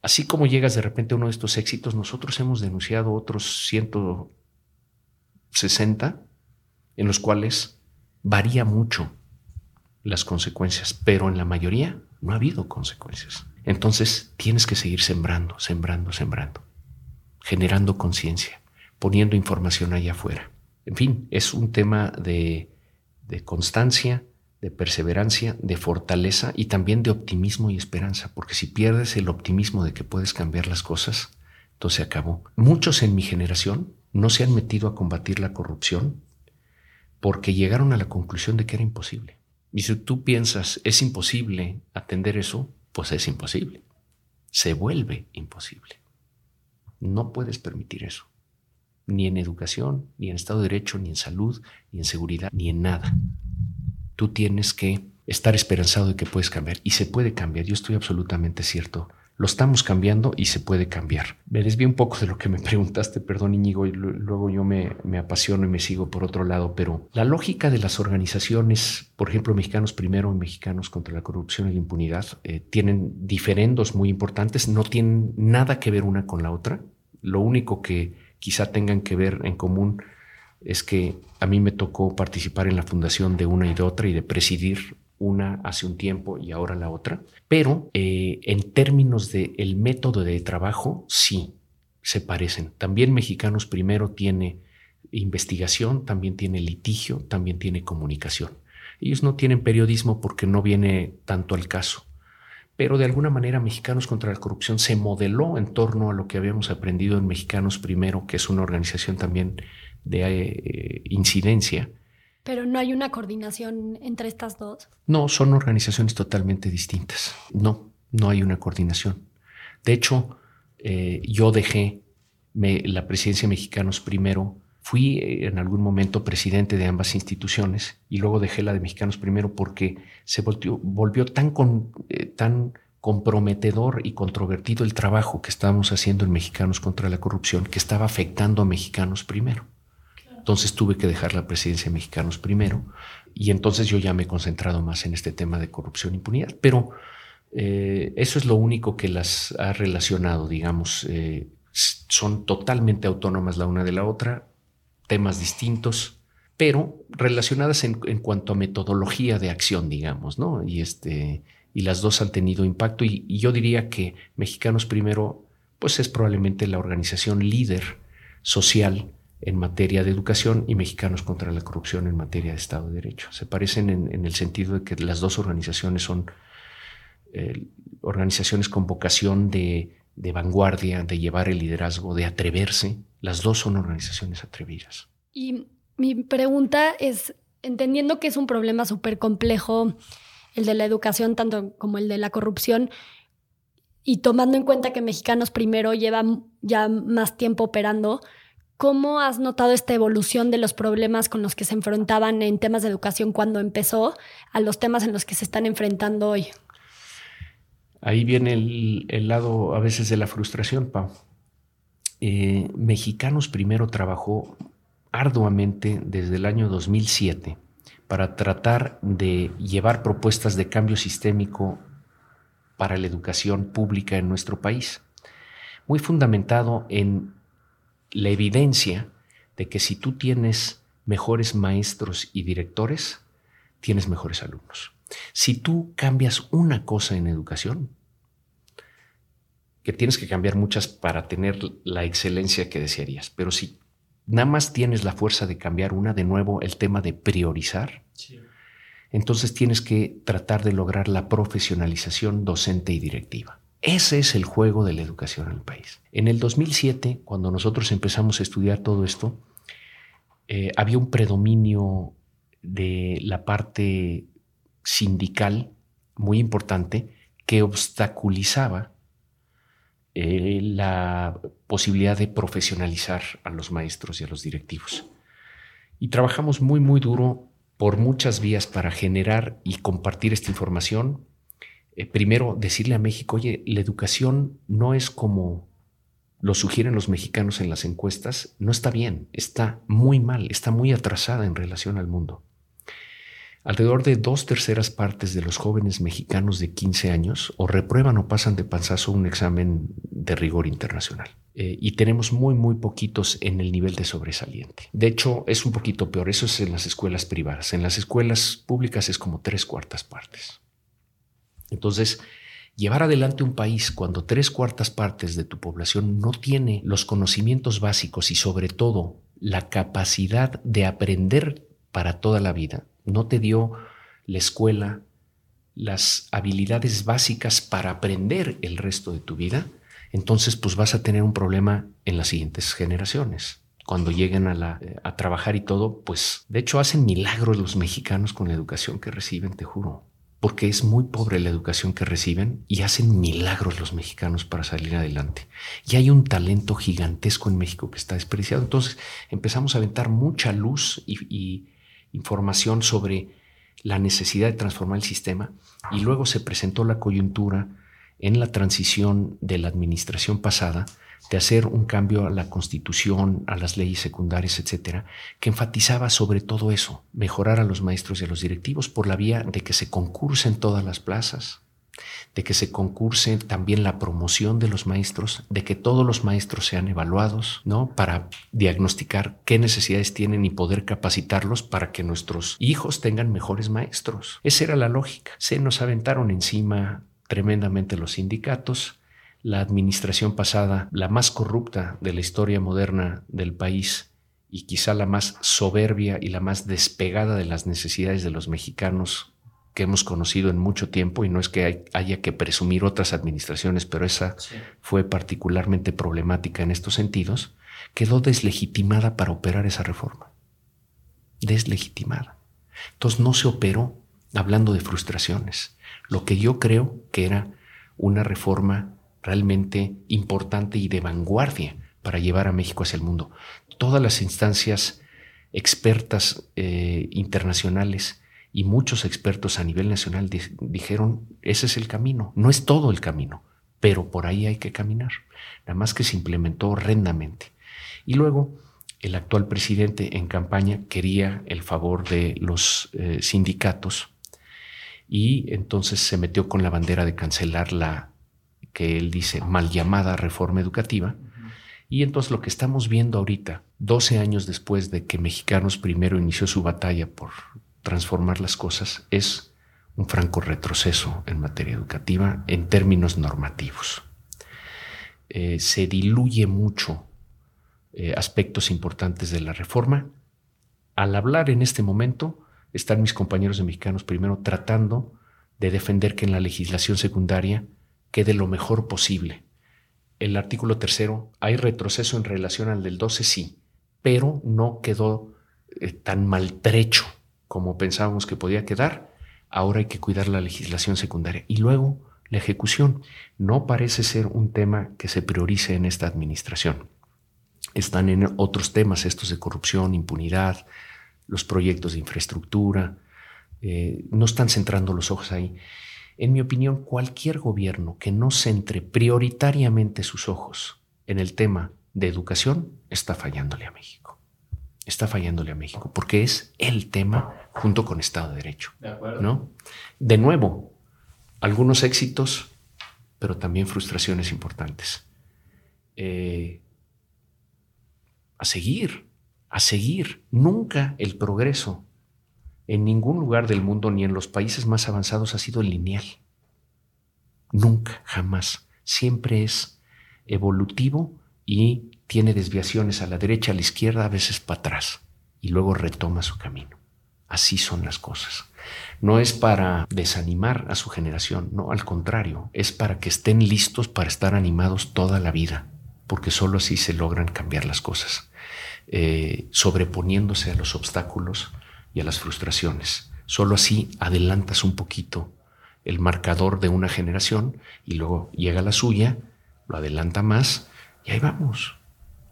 Así como llegas de repente a uno de estos éxitos, nosotros hemos denunciado otros 160 en los cuales varía mucho las consecuencias, pero en la mayoría no ha habido consecuencias. Entonces tienes que seguir sembrando, sembrando, sembrando generando conciencia, poniendo información allá afuera. En fin, es un tema de, constancia, de perseverancia, de fortaleza y también de optimismo y esperanza, porque si pierdes el optimismo de que puedes cambiar las cosas, entonces acabó. Muchos en mi generación no se han metido a combatir la corrupción porque llegaron a la conclusión de que era imposible. Y si tú piensas, es imposible atender eso, pues es imposible. Se vuelve imposible. No puedes permitir eso. Ni en educación, ni en Estado de Derecho, ni en salud, ni en seguridad, ni en nada. Tú tienes que estar esperanzado de que puedes cambiar. Y se puede cambiar. Yo estoy absolutamente cierto. Lo estamos cambiando y se puede cambiar. Me desvío un poco de lo que me [LAUGHS] preguntaste, perdón Íñigo, y luego yo me, apasiono y me sigo por otro lado, pero la lógica de las organizaciones, por ejemplo, Mexicanos Primero y Mexicanos contra la Corrupción y la Impunidad, eh, tienen diferendos muy importantes, no tienen nada que ver una con la otra. Lo único que quizá tengan que ver en común es que a mí me tocó participar en la fundación de una y de otra y de presidir una hace un tiempo y ahora la otra, pero eh, en términos del el método de trabajo, sí, se parecen. También Mexicanos Primero tiene investigación, también tiene litigio, también tiene comunicación. Ellos no tienen periodismo porque no viene tanto al caso, pero de alguna manera Mexicanos contra la Corrupción se modeló en torno a lo que habíamos aprendido en Mexicanos Primero, que es una organización también de eh, incidencia, pero no hay una coordinación entre estas dos. No, son organizaciones totalmente distintas. No, no hay una coordinación. De hecho, eh, yo dejé la presidencia de Mexicanos primero. Fui eh, en algún momento presidente de ambas instituciones y luego dejé la de Mexicanos primero porque se volvió, volvió tan, eh, tan comprometedor y controvertido el trabajo que estábamos haciendo en Mexicanos contra la corrupción que estaba afectando a Mexicanos primero. Entonces tuve que dejar la presidencia de Mexicanos primero y entonces yo ya me he concentrado más en este tema de corrupción e impunidad. Pero eh, eso es lo único que las ha relacionado, digamos. Eh, son totalmente autónomas la una de la otra, temas distintos, pero relacionadas en, cuanto a metodología de acción, digamos, ¿no? Y, este, y las dos han tenido impacto y, yo diría que Mexicanos Primero pues es probablemente la organización líder social en materia de educación y Mexicanos contra la Corrupción en materia de Estado de Derecho. Se parecen en, el sentido de que las dos organizaciones son eh, organizaciones con vocación de, de vanguardia, de llevar el liderazgo, de atreverse. Las dos son organizaciones atrevidas. Y mi pregunta es, entendiendo que es un problema súper complejo, el de la educación tanto como el de la corrupción, y tomando en cuenta que Mexicanos Primero llevan ya más tiempo operando, ¿cómo has notado esta evolución de los problemas con los que se enfrentaban en temas de educación cuando empezó a los temas en los que se están enfrentando hoy? Ahí viene el, lado a veces de la frustración, Pau. Eh, Mexicanos Primero trabajó arduamente desde el año 2007 para tratar de llevar propuestas de cambio sistémico para la educación pública en nuestro país, muy fundamentado en la evidencia de que si tú tienes mejores maestros y directores, tienes mejores alumnos. Si tú cambias una cosa en educación, que tienes que cambiar muchas para tener la excelencia que desearías, pero si nada más tienes la fuerza de cambiar una, de nuevo el tema de priorizar, entonces tienes que tratar de lograr la profesionalización docente y directiva. Ese es el juego de la educación en el país. En el 2007, cuando nosotros empezamos a estudiar todo esto, eh, había un predominio de la parte sindical muy importante que obstaculizaba eh, la posibilidad de profesionalizar a los maestros y a los directivos. Y trabajamos muy, muy duro por muchas vías para generar y compartir esta información. Eh, primero, decirle a México, oye, la educación no es como lo sugieren los mexicanos en las encuestas, no está bien, está muy mal, está muy atrasada en relación al mundo. Alrededor de dos terceras partes de los jóvenes mexicanos de 15 años o reprueban o pasan de panzazo un examen de rigor internacional. Eh, y tenemos muy, muy poquitos en el nivel de sobresaliente. De hecho, es un poquito peor. Eso es en las escuelas privadas. En las escuelas públicas es como tres cuartas partes. Entonces, llevar adelante un país cuando tres cuartas partes de tu población no tiene los conocimientos básicos y sobre todo la capacidad de aprender para toda la vida no te dio la escuela las habilidades básicas para aprender el resto de tu vida, entonces pues vas a tener un problema en las siguientes generaciones. Cuando lleguen a, la, a trabajar y todo, pues de hecho hacen milagros los mexicanos con la educación que reciben, te juro porque es muy pobre la educación que reciben y hacen milagros los mexicanos para salir adelante. Y hay un talento gigantesco en México que está despreciado. Entonces empezamos a aventar mucha luz y información sobre la necesidad de transformar el sistema y luego se presentó la coyuntura en la transición de la administración pasada de hacer un cambio a la constitución, a las leyes secundarias, etcétera, que enfatizaba sobre todo eso, mejorar a los maestros y a los directivos por la vía de que se concursen todas las plazas, de que se concurse también la promoción de los maestros, de que todos los maestros sean evaluados, ¿no? Para diagnosticar qué necesidades tienen y poder capacitarlos para que nuestros hijos tengan mejores maestros. Esa era la lógica. Se nos aventaron encima tremendamente los sindicatos. La administración pasada, la más corrupta de la historia moderna del país y quizá la más soberbia y la más despegada de las necesidades de los mexicanos que hemos conocido en mucho tiempo y no es que haya que presumir otras administraciones, pero esa fue particularmente problemática en estos sentidos, quedó deslegitimada para operar esa reforma. Deslegitimada. Entonces no se operó hablando de frustraciones. Lo que yo creo que era una reforma realmente importante y de vanguardia para llevar a México hacia el mundo. Todas las instancias expertas eh, internacionales y muchos expertos a nivel nacional dijeron, ese es el camino, no es todo el camino, pero por ahí hay que caminar. Nada más que se implementó horrendamente. Y luego el actual presidente en campaña quería el favor de los eh, sindicatos y entonces se metió con la bandera de cancelar la que él dice mal llamada reforma educativa. Y entonces lo que estamos viendo ahorita, 12 años después de que Mexicanos primero inició su batalla por transformar las cosas es un franco retroceso en materia educativa en términos normativos. Eh, se diluye mucho eh, aspectos importantes de la reforma. Al hablar en este momento, están mis compañeros de mexicanos primero tratando de defender que en la legislación secundaria quede lo mejor posible. El artículo tercero, hay retroceso en relación al del 12, sí, pero no quedó eh, tan maltrecho como pensábamos que podía quedar. Ahora hay que cuidar la legislación secundaria. Y luego, la ejecución no parece ser un tema que se priorice en esta administración. Están en otros temas, estos de corrupción, impunidad, los proyectos de infraestructura. Eh, no están centrando los ojos ahí. En mi opinión, cualquier gobierno que no centre prioritariamente sus ojos en el tema de educación está fallándole a México. Está fallándole a México porque es el tema junto con Estado de Derecho. De, ¿no? de nuevo, algunos éxitos, pero también frustraciones importantes. Eh, a seguir, a seguir. Nunca el progreso en ningún lugar del mundo ni en los países más avanzados ha sido lineal. Nunca, jamás. Siempre es evolutivo y tiene desviaciones a la derecha, a la izquierda, a veces para atrás, y luego retoma su camino. Así son las cosas. No es para desanimar a su generación, no, al contrario, es para que estén listos para estar animados toda la vida, porque sólo así se logran cambiar las cosas, eh, sobreponiéndose a los obstáculos y a las frustraciones. Solo así adelantas un poquito el marcador de una generación y luego llega la suya, lo adelanta más y ahí vamos.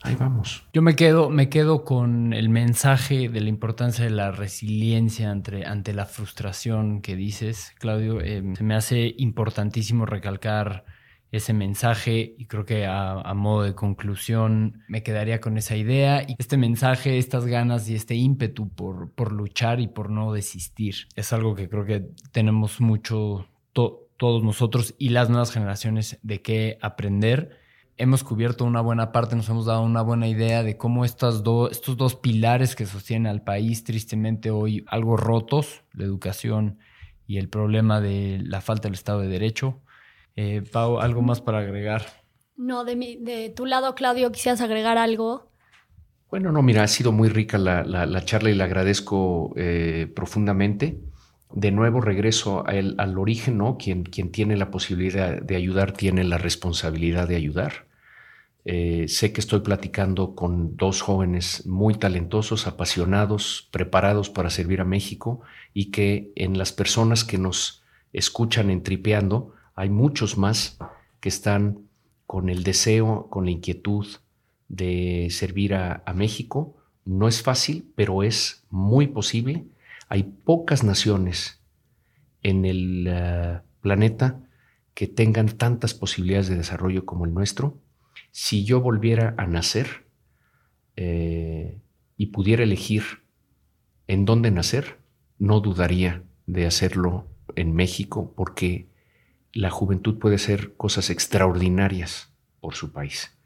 Ahí vamos. Yo me quedo, me quedo con el mensaje de la importancia de la resiliencia ante, ante la frustración que dices, Claudio. Eh, se me hace importantísimo recalcar ese mensaje y creo que a, modo de conclusión me quedaría con esa idea y este mensaje, estas ganas y este ímpetu por, por luchar y por no desistir. Es algo que creo que tenemos mucho todos nosotros y las nuevas generaciones de qué aprender. Hemos cubierto una buena parte, nos hemos dado una buena idea de cómo estas estos dos pilares que sostienen al país, tristemente hoy algo rotos, la educación y el problema de la falta del Estado de Derecho, eh, Pau, ¿algo más para agregar? No, de, mi, de tu lado, Claudio, quisieras agregar algo. Bueno, no, mira, ha sido muy rica la, charla y la agradezco eh, profundamente. De nuevo regreso al origen, ¿no? Quien, quien, tiene la posibilidad de ayudar tiene la responsabilidad de ayudar. Eh, sé que estoy platicando con dos jóvenes muy talentosos, apasionados, preparados para servir a México y que en las personas que nos escuchan en Tripeando, hay muchos más que están con el deseo, con la inquietud de servir a, México. No es fácil, pero es muy posible. Hay pocas naciones en el eh, planeta que tengan tantas posibilidades de desarrollo como el nuestro. Si yo volviera a nacer eh, y pudiera elegir en dónde nacer, no dudaría de hacerlo en México porque la juventud puede hacer cosas extraordinarias por su país.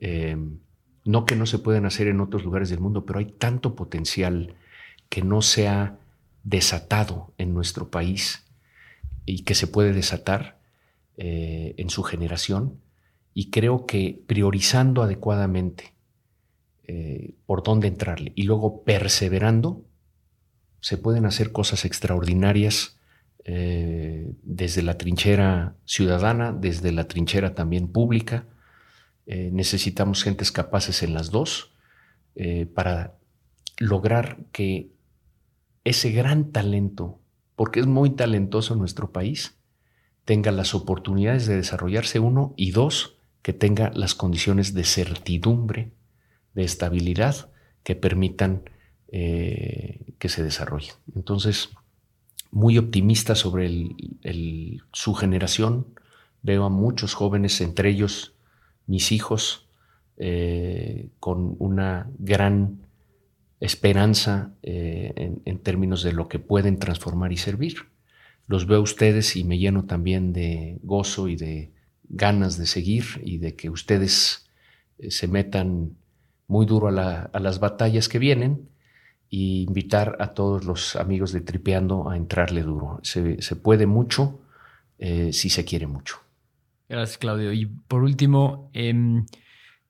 Em, no que no se puedan hacer en otros lugares del mundo, pero hay tanto potencial que no se ha desatado en nuestro país y que se puede desatar eh, en su generación. Y creo que priorizando adecuadamente eh, por dónde entrarle y luego perseverando, se pueden hacer cosas extraordinarias eh, desde la trinchera ciudadana, desde la trinchera también pública. Necesitamos gentes capaces en las dos para lograr que ese gran talento, porque es muy talentoso nuestro país, tenga las oportunidades de desarrollarse uno y dos, que tenga las condiciones de certidumbre, de estabilidad que permitan que se desarrolle. Entonces, muy optimista sobre su generación. Veo a muchos jóvenes, entre ellos mis hijos, eh, con una gran esperanza eh, en, términos de lo que pueden transformar y servir. Los veo a ustedes y me lleno también de gozo y de ganas de seguir y de que ustedes eh, se metan muy duro a las batallas que vienen y invitar a todos los amigos de Tripeando a entrarle duro. Se, puede mucho eh, si se quiere mucho. Gracias, Claudio. Y por último, eh,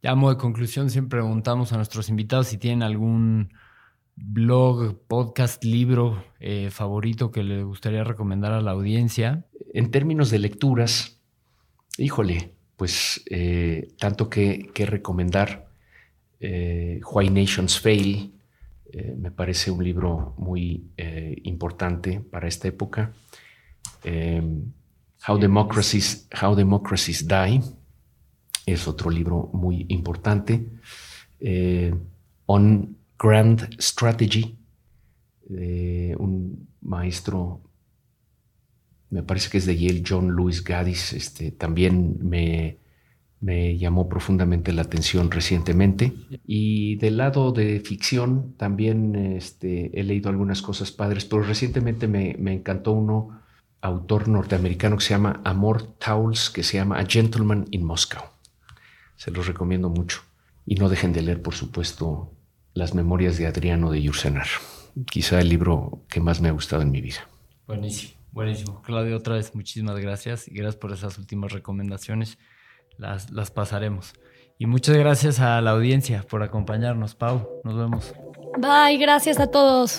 ya de conclusión, siempre preguntamos a nuestros invitados si tienen algún blog, podcast, libro eh, favorito que les gustaría recomendar a la audiencia. En términos de lecturas, híjole, pues eh, tanto que, que recomendar eh, Why Nations Fail, me parece un libro muy importante para esta época. How, Democracies, How Democracies Die es otro libro muy importante. On Grand Strategy, de un maestro me parece que es de Yale, John Lewis Gaddis, este, también me, llamó profundamente la atención recientemente. Y del lado de ficción también este, he leído algunas cosas padres, pero recientemente me, encantó uno, autor norteamericano que se llama Amor Towles, que se llama A Gentleman in Moscow. Se los recomiendo mucho. Y no dejen de leer, por supuesto, Las Memorias de Adriano de Yursenar. Quizá el libro que más me ha gustado en mi vida. Buenísimo. Buenísimo. Claudio, otra vez muchísimas gracias y gracias por esas últimas recomendaciones. Las, las pasaremos. Y muchas gracias a la audiencia por acompañarnos. Pau, nos vemos. Bye, gracias a todos.